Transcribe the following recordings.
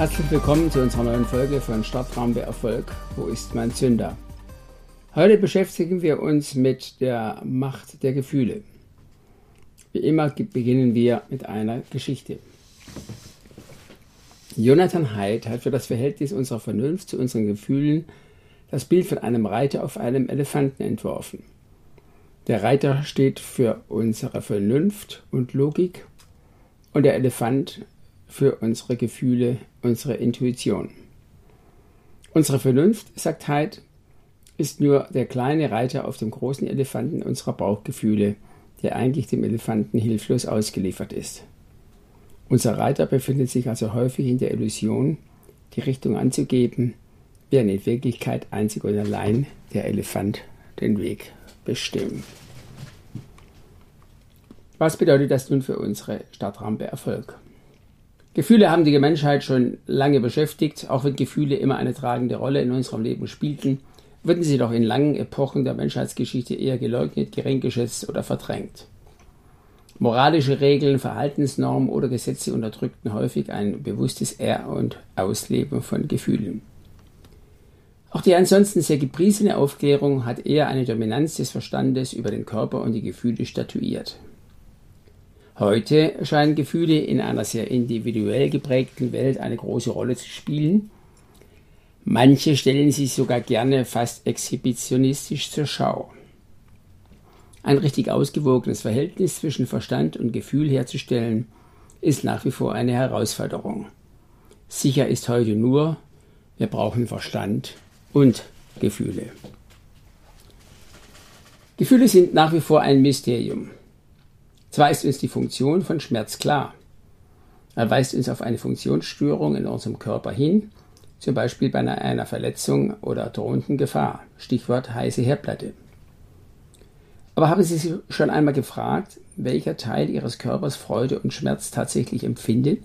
Herzlich willkommen zu unserer neuen Folge von Startrampe Erfolg. Wo ist mein Zünder? Heute beschäftigen wir uns mit der Macht der Gefühle. Wie immer beginnen wir mit einer Geschichte. Jonathan Haidt hat für das Verhältnis unserer Vernunft zu unseren Gefühlen das Bild von einem Reiter auf einem Elefanten entworfen. Der Reiter steht für unsere Vernunft und Logik und der Elefant für unsere Gefühle, unsere Intuition. Unsere Vernunft, sagt Haidt, ist nur der kleine Reiter auf dem großen Elefanten unserer Bauchgefühle, der eigentlich dem Elefanten hilflos ausgeliefert ist. Unser Reiter befindet sich also häufig in der Illusion, die Richtung anzugeben, während in Wirklichkeit einzig und allein der Elefant den Weg bestimmt. Was bedeutet das nun für unsere Stadtrampe Erfolg? Gefühle haben die Menschheit schon lange beschäftigt, auch wenn Gefühle immer eine tragende Rolle in unserem Leben spielten wurden sie doch in langen Epochen der Menschheitsgeschichte eher geleugnet, geringgeschätzt oder verdrängt. Moralische Regeln, Verhaltensnormen oder Gesetze unterdrückten häufig ein bewusstes Er- und Ausleben von Gefühlen. Auch die ansonsten sehr gepriesene Aufklärung hat eher eine Dominanz des Verstandes über den Körper und die Gefühle statuiert. Heute scheinen Gefühle in einer sehr individuell geprägten Welt eine große Rolle zu spielen Manche stellen sie sogar gerne fast exhibitionistisch zur Schau. Ein richtig ausgewogenes Verhältnis zwischen Verstand und Gefühl herzustellen, ist nach wie vor eine Herausforderung. Sicher ist heute nur, wir brauchen Verstand und Gefühle. Gefühle sind nach wie vor ein Mysterium. Zwar ist uns die Funktion von Schmerz klar. Er weist uns auf eine Funktionsstörung in unserem Körper hin, zum Beispiel bei einer Verletzung oder drohenden Gefahr. Stichwort heiße Herdplatte. Aber haben Sie sich schon einmal gefragt, welcher Teil Ihres Körpers Freude und Schmerz tatsächlich empfindet?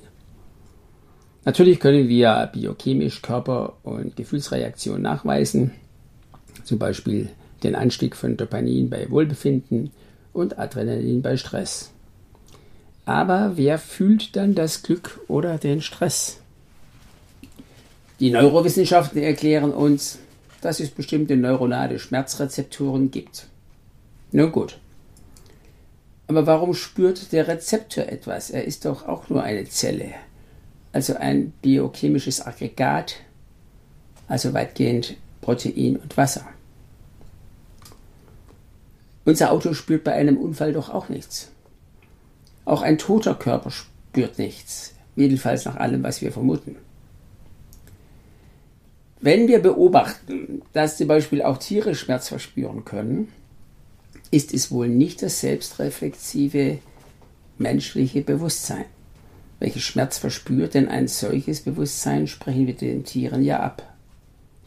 Natürlich können wir biochemisch Körper- und Gefühlsreaktionen nachweisen, zum Beispiel den Anstieg von Dopamin bei Wohlbefinden und Adrenalin bei Stress. Aber wer fühlt dann das Glück oder den Stress? Die Neurowissenschaften erklären uns, dass es bestimmte neuronale Schmerzrezeptoren gibt. Nun gut. Aber warum spürt der Rezeptor etwas? Er ist doch auch nur eine Zelle, also ein biochemisches Aggregat, also weitgehend Protein und Wasser. Unser Auto spürt bei einem Unfall doch auch nichts. Auch ein toter Körper spürt nichts, jedenfalls nach allem, was wir vermuten. Wenn wir beobachten, dass zum Beispiel auch Tiere Schmerz verspüren können, ist es wohl nicht das selbstreflexive menschliche Bewusstsein. Welches Schmerz verspürt, denn ein solches Bewusstsein sprechen wir den Tieren ja ab.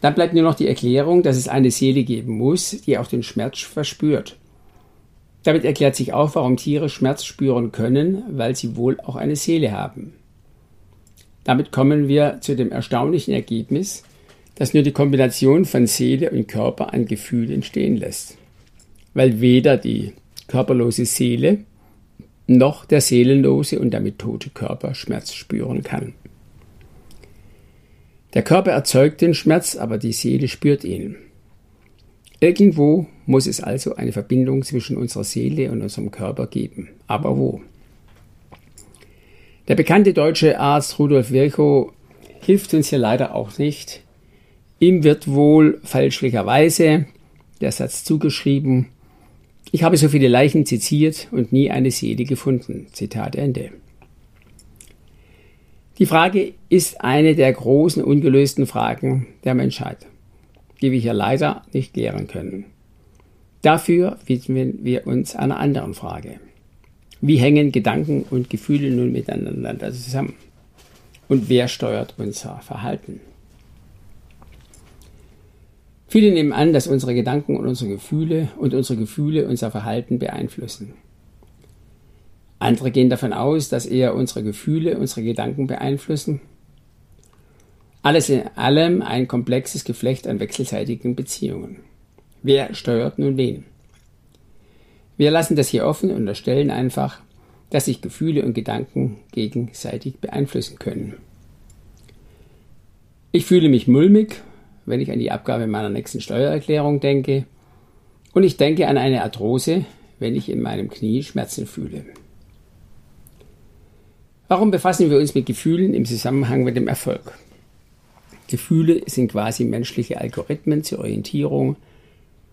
Dann bleibt nur noch die Erklärung, dass es eine Seele geben muss, die auch den Schmerz verspürt. Damit erklärt sich auch, warum Tiere Schmerz spüren können, weil sie wohl auch eine Seele haben. Damit kommen wir zu dem erstaunlichen Ergebnis, das nur die Kombination von Seele und Körper ein Gefühl entstehen lässt. Weil weder die körperlose Seele noch der seelenlose und damit tote Körper Schmerz spüren kann. Der Körper erzeugt den Schmerz, aber die Seele spürt ihn. Irgendwo muss es also eine Verbindung zwischen unserer Seele und unserem Körper geben. Aber wo? Der bekannte deutsche Arzt Rudolf Virchow hilft uns hier leider auch nicht, Ihm wird wohl fälschlicherweise der Satz zugeschrieben, ich habe so viele Leichen zitiert und nie eine Seele gefunden. Zitat Ende. Die Frage ist eine der großen ungelösten Fragen der Menschheit, die wir hier leider nicht klären können. Dafür widmen wir uns einer anderen Frage. Wie hängen Gedanken und Gefühle nun miteinander zusammen? Und wer steuert unser Verhalten? Viele nehmen an, dass unsere Gedanken und unsere Gefühle und unsere Gefühle unser Verhalten beeinflussen. Andere gehen davon aus, dass eher unsere Gefühle unsere Gedanken beeinflussen. Alles in allem ein komplexes Geflecht an wechselseitigen Beziehungen. Wer steuert nun wen? Wir lassen das hier offen und unterstellen einfach, dass sich Gefühle und Gedanken gegenseitig beeinflussen können. Ich fühle mich mulmig, wenn ich an die Abgabe meiner nächsten Steuererklärung denke, und ich denke an eine Arthrose, wenn ich in meinem Knie Schmerzen fühle. Warum befassen wir uns mit Gefühlen im Zusammenhang mit dem Erfolg? Gefühle sind quasi menschliche Algorithmen zur Orientierung,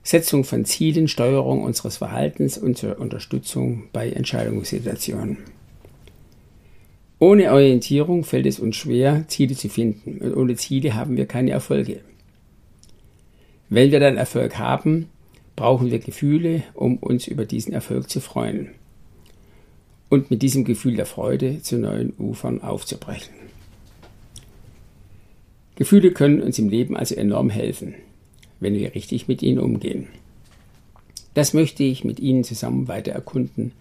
Setzung von Zielen, Steuerung unseres Verhaltens und zur Unterstützung bei Entscheidungssituationen. Ohne Orientierung fällt es uns schwer, Ziele zu finden und ohne Ziele haben wir keine Erfolge. Wenn wir dann Erfolg haben, brauchen wir Gefühle, um uns über diesen Erfolg zu freuen und mit diesem Gefühl der Freude zu neuen Ufern aufzubrechen. Gefühle können uns im Leben also enorm helfen wenn wir richtig mit ihnen umgehen. Das möchte ich mit Ihnen zusammen weiter erkunden,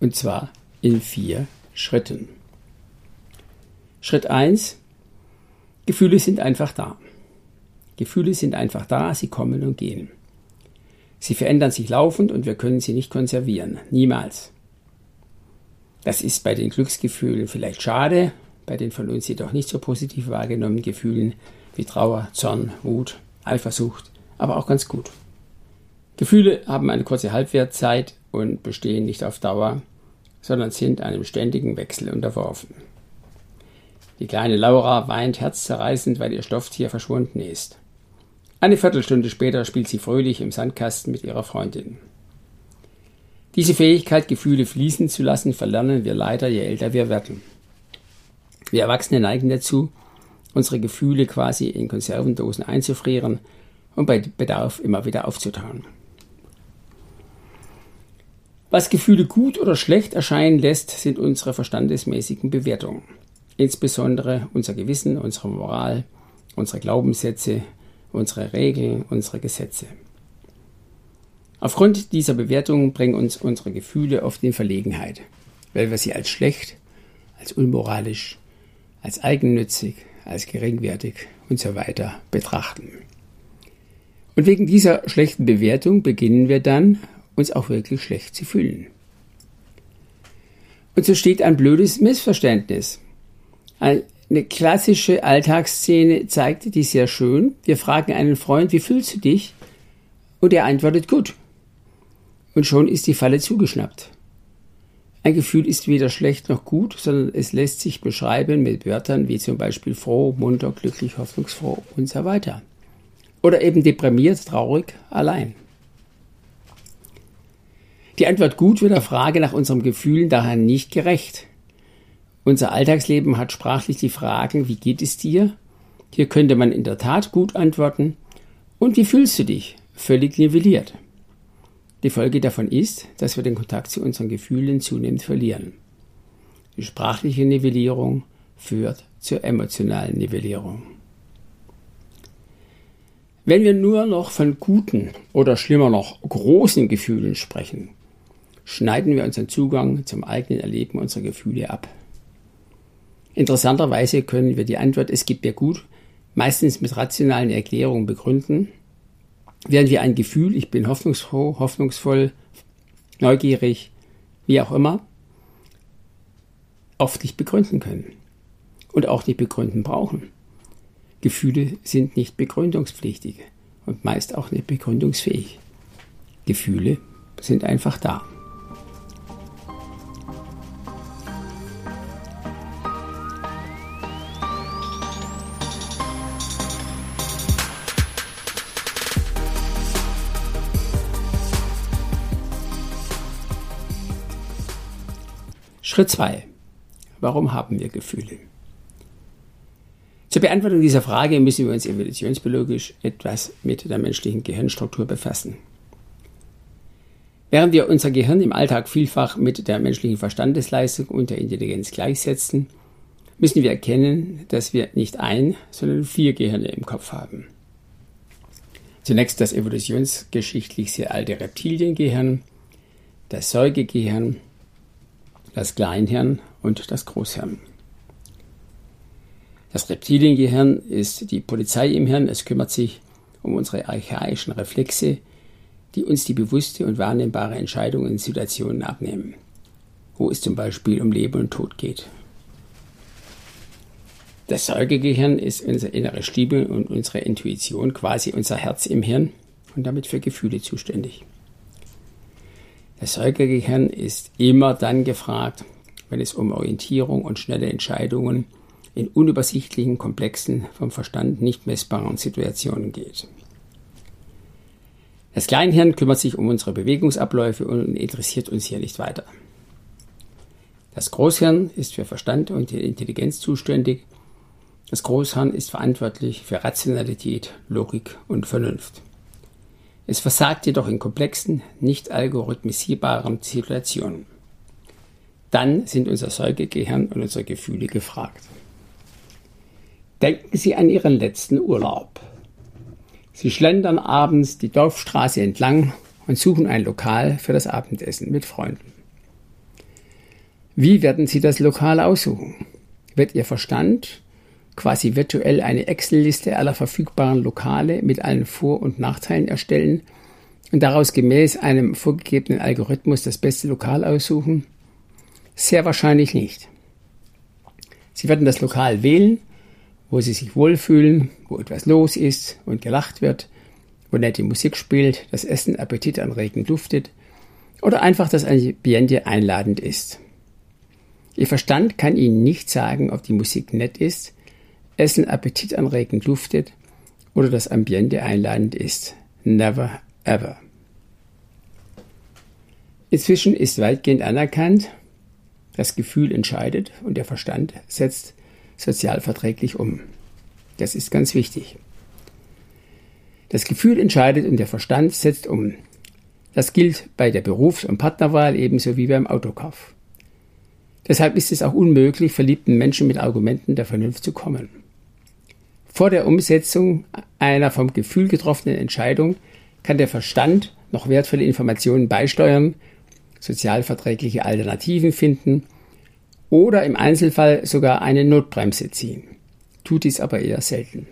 und zwar in vier Schritten. Schritt 1. Gefühle sind einfach da. Gefühle sind einfach da, sie kommen und gehen. Sie verändern sich laufend und wir können sie nicht konservieren. Niemals. Das ist bei den Glücksgefühlen vielleicht schade, bei den von uns jedoch nicht so positiv wahrgenommenen Gefühlen wie Trauer, Zorn, Wut, Eifersucht, aber auch ganz gut. Gefühle haben eine kurze Halbwertzeit und bestehen nicht auf Dauer, sondern sind einem ständigen Wechsel unterworfen. Die kleine Laura weint herzzerreißend, weil ihr Stofftier verschwunden ist. Eine Viertelstunde später spielt sie fröhlich im Sandkasten mit ihrer Freundin. Diese Fähigkeit, Gefühle fließen zu lassen, verlernen wir leider, je älter wir werden. Wir Erwachsene neigen dazu, unsere Gefühle quasi in Konservendosen einzufrieren und bei Bedarf immer wieder aufzutauen. Was Gefühle gut oder schlecht erscheinen lässt, sind unsere verstandesmäßigen Bewertungen. Insbesondere unser Gewissen, unsere Moral, unsere Glaubenssätze, unsere Regeln, unsere Gesetze. Aufgrund dieser Bewertungen bringen uns unsere Gefühle oft in Verlegenheit, weil wir sie als schlecht, als unmoralisch, als eigennützig, als geringwertig und so weiter betrachten. Und wegen dieser schlechten Bewertung beginnen wir dann, uns auch wirklich schlecht zu fühlen. Und so steht ein blödes Missverständnis. Eine klassische Alltagsszene zeigt dies sehr schön. Wir fragen einen Freund, wie fühlst du dich? Und er antwortet gut. Und schon ist die Falle zugeschnappt. Ein Gefühl ist weder schlecht noch gut, sondern es lässt sich beschreiben mit Wörtern wie zum Beispiel froh, munter, glücklich, hoffnungsfroh und so weiter oder eben deprimiert, traurig, allein? Die Antwort gut wird der Frage nach unserem Gefühlen daher nicht gerecht. Unser Alltagsleben hat sprachlich die Fragen, wie geht es dir? Hier könnte man in der Tat gut antworten. Und wie fühlst du dich? Völlig nivelliert. Die Folge davon ist, dass wir den Kontakt zu unseren Gefühlen zunehmend verlieren. Die sprachliche Nivellierung führt zur emotionalen Nivellierung. Wenn wir nur noch von guten oder schlimmer noch großen Gefühlen sprechen, schneiden wir unseren Zugang zum eigenen Erleben unserer Gefühle ab. Interessanterweise können wir die Antwort Es gibt mir gut meistens mit rationalen Erklärungen begründen, während wir ein Gefühl, ich bin hoffnungsfroh, hoffnungsvoll, neugierig, wie auch immer, oft nicht begründen können und auch nicht begründen brauchen. Gefühle sind nicht begründungspflichtig und meist auch nicht begründungsfähig. Gefühle sind einfach da. Schritt 2. Warum haben wir Gefühle? Zur Beantwortung dieser Frage müssen wir uns evolutionsbiologisch etwas mit der menschlichen Gehirnstruktur befassen. Während wir unser Gehirn im Alltag vielfach mit der menschlichen Verstandesleistung und der Intelligenz gleichsetzen, müssen wir erkennen, dass wir nicht ein, sondern vier Gehirne im Kopf haben. Zunächst das evolutionsgeschichtlich sehr alte Reptiliengehirn, das Säugegehirn, das Kleinhirn und das Großhirn. Das Reptiliengehirn ist die Polizei im Hirn. Es kümmert sich um unsere archaischen Reflexe, die uns die bewusste und wahrnehmbare Entscheidung in Situationen abnehmen, wo es zum Beispiel um Leben und Tod geht. Das Säugegehirn ist unsere innere Stimme und unsere Intuition, quasi unser Herz im Hirn und damit für Gefühle zuständig. Das Säugegehirn ist immer dann gefragt, wenn es um Orientierung und schnelle Entscheidungen in unübersichtlichen, komplexen, vom Verstand nicht messbaren Situationen geht. Das Kleinhirn kümmert sich um unsere Bewegungsabläufe und interessiert uns hier nicht weiter. Das Großhirn ist für Verstand und Intelligenz zuständig. Das Großhirn ist verantwortlich für Rationalität, Logik und Vernunft. Es versagt jedoch in komplexen, nicht algorithmisierbaren Situationen. Dann sind unser Säugegehirn und unsere Gefühle gefragt. Denken Sie an Ihren letzten Urlaub. Sie schlendern abends die Dorfstraße entlang und suchen ein Lokal für das Abendessen mit Freunden. Wie werden Sie das Lokal aussuchen? Wird Ihr Verstand quasi virtuell eine Excel-Liste aller verfügbaren Lokale mit allen Vor- und Nachteilen erstellen und daraus gemäß einem vorgegebenen Algorithmus das beste Lokal aussuchen? Sehr wahrscheinlich nicht. Sie werden das Lokal wählen, wo Sie sich wohlfühlen, wo etwas los ist und gelacht wird, wo nette Musik spielt, das Essen appetitanregend duftet oder einfach das Ambiente einladend ist. Ihr Verstand kann Ihnen nicht sagen, ob die Musik nett ist, Essen appetitanregend duftet oder das Ambiente einladend ist. Never ever. Inzwischen ist weitgehend anerkannt, das Gefühl entscheidet und der Verstand setzt sozialverträglich um. Das ist ganz wichtig. Das Gefühl entscheidet und der Verstand setzt um. Das gilt bei der Berufs- und Partnerwahl ebenso wie beim Autokauf. Deshalb ist es auch unmöglich, verliebten Menschen mit Argumenten der Vernunft zu kommen. Vor der Umsetzung einer vom Gefühl getroffenen Entscheidung kann der Verstand noch wertvolle Informationen beisteuern, sozialverträgliche Alternativen finden oder im Einzelfall sogar eine Notbremse ziehen, tut dies aber eher selten.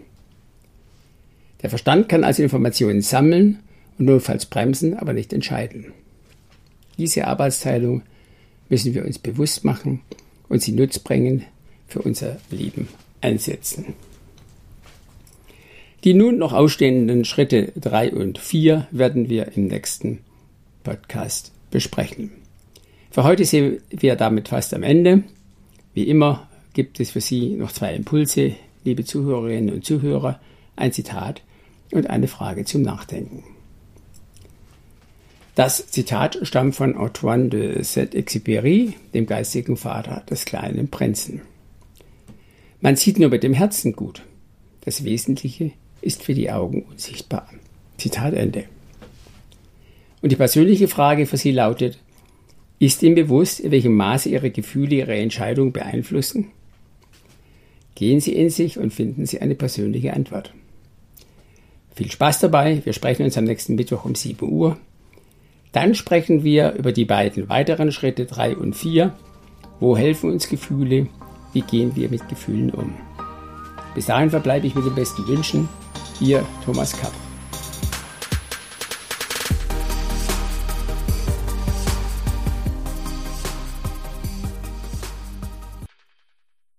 Der Verstand kann also Informationen sammeln und notfalls bremsen, aber nicht entscheiden. Diese Arbeitsteilung müssen wir uns bewusst machen und sie nutzbringend für unser Leben einsetzen. Die nun noch ausstehenden Schritte 3 und 4 werden wir im nächsten Podcast besprechen. Für heute sind wir damit fast am Ende. Wie immer gibt es für Sie noch zwei Impulse, liebe Zuhörerinnen und Zuhörer, ein Zitat und eine Frage zum Nachdenken. Das Zitat stammt von Antoine de Saint-Exupéry, dem geistigen Vater des kleinen Prinzen. Man sieht nur mit dem Herzen gut. Das Wesentliche ist für die Augen unsichtbar. Zitat Ende. Und die persönliche Frage für Sie lautet, ist Ihnen bewusst, in welchem Maße Ihre Gefühle Ihre Entscheidung beeinflussen? Gehen Sie in sich und finden Sie eine persönliche Antwort. Viel Spaß dabei. Wir sprechen uns am nächsten Mittwoch um 7 Uhr. Dann sprechen wir über die beiden weiteren Schritte 3 und 4. Wo helfen uns Gefühle? Wie gehen wir mit Gefühlen um? Bis dahin verbleibe ich mit den besten Wünschen. Ihr Thomas Kapp.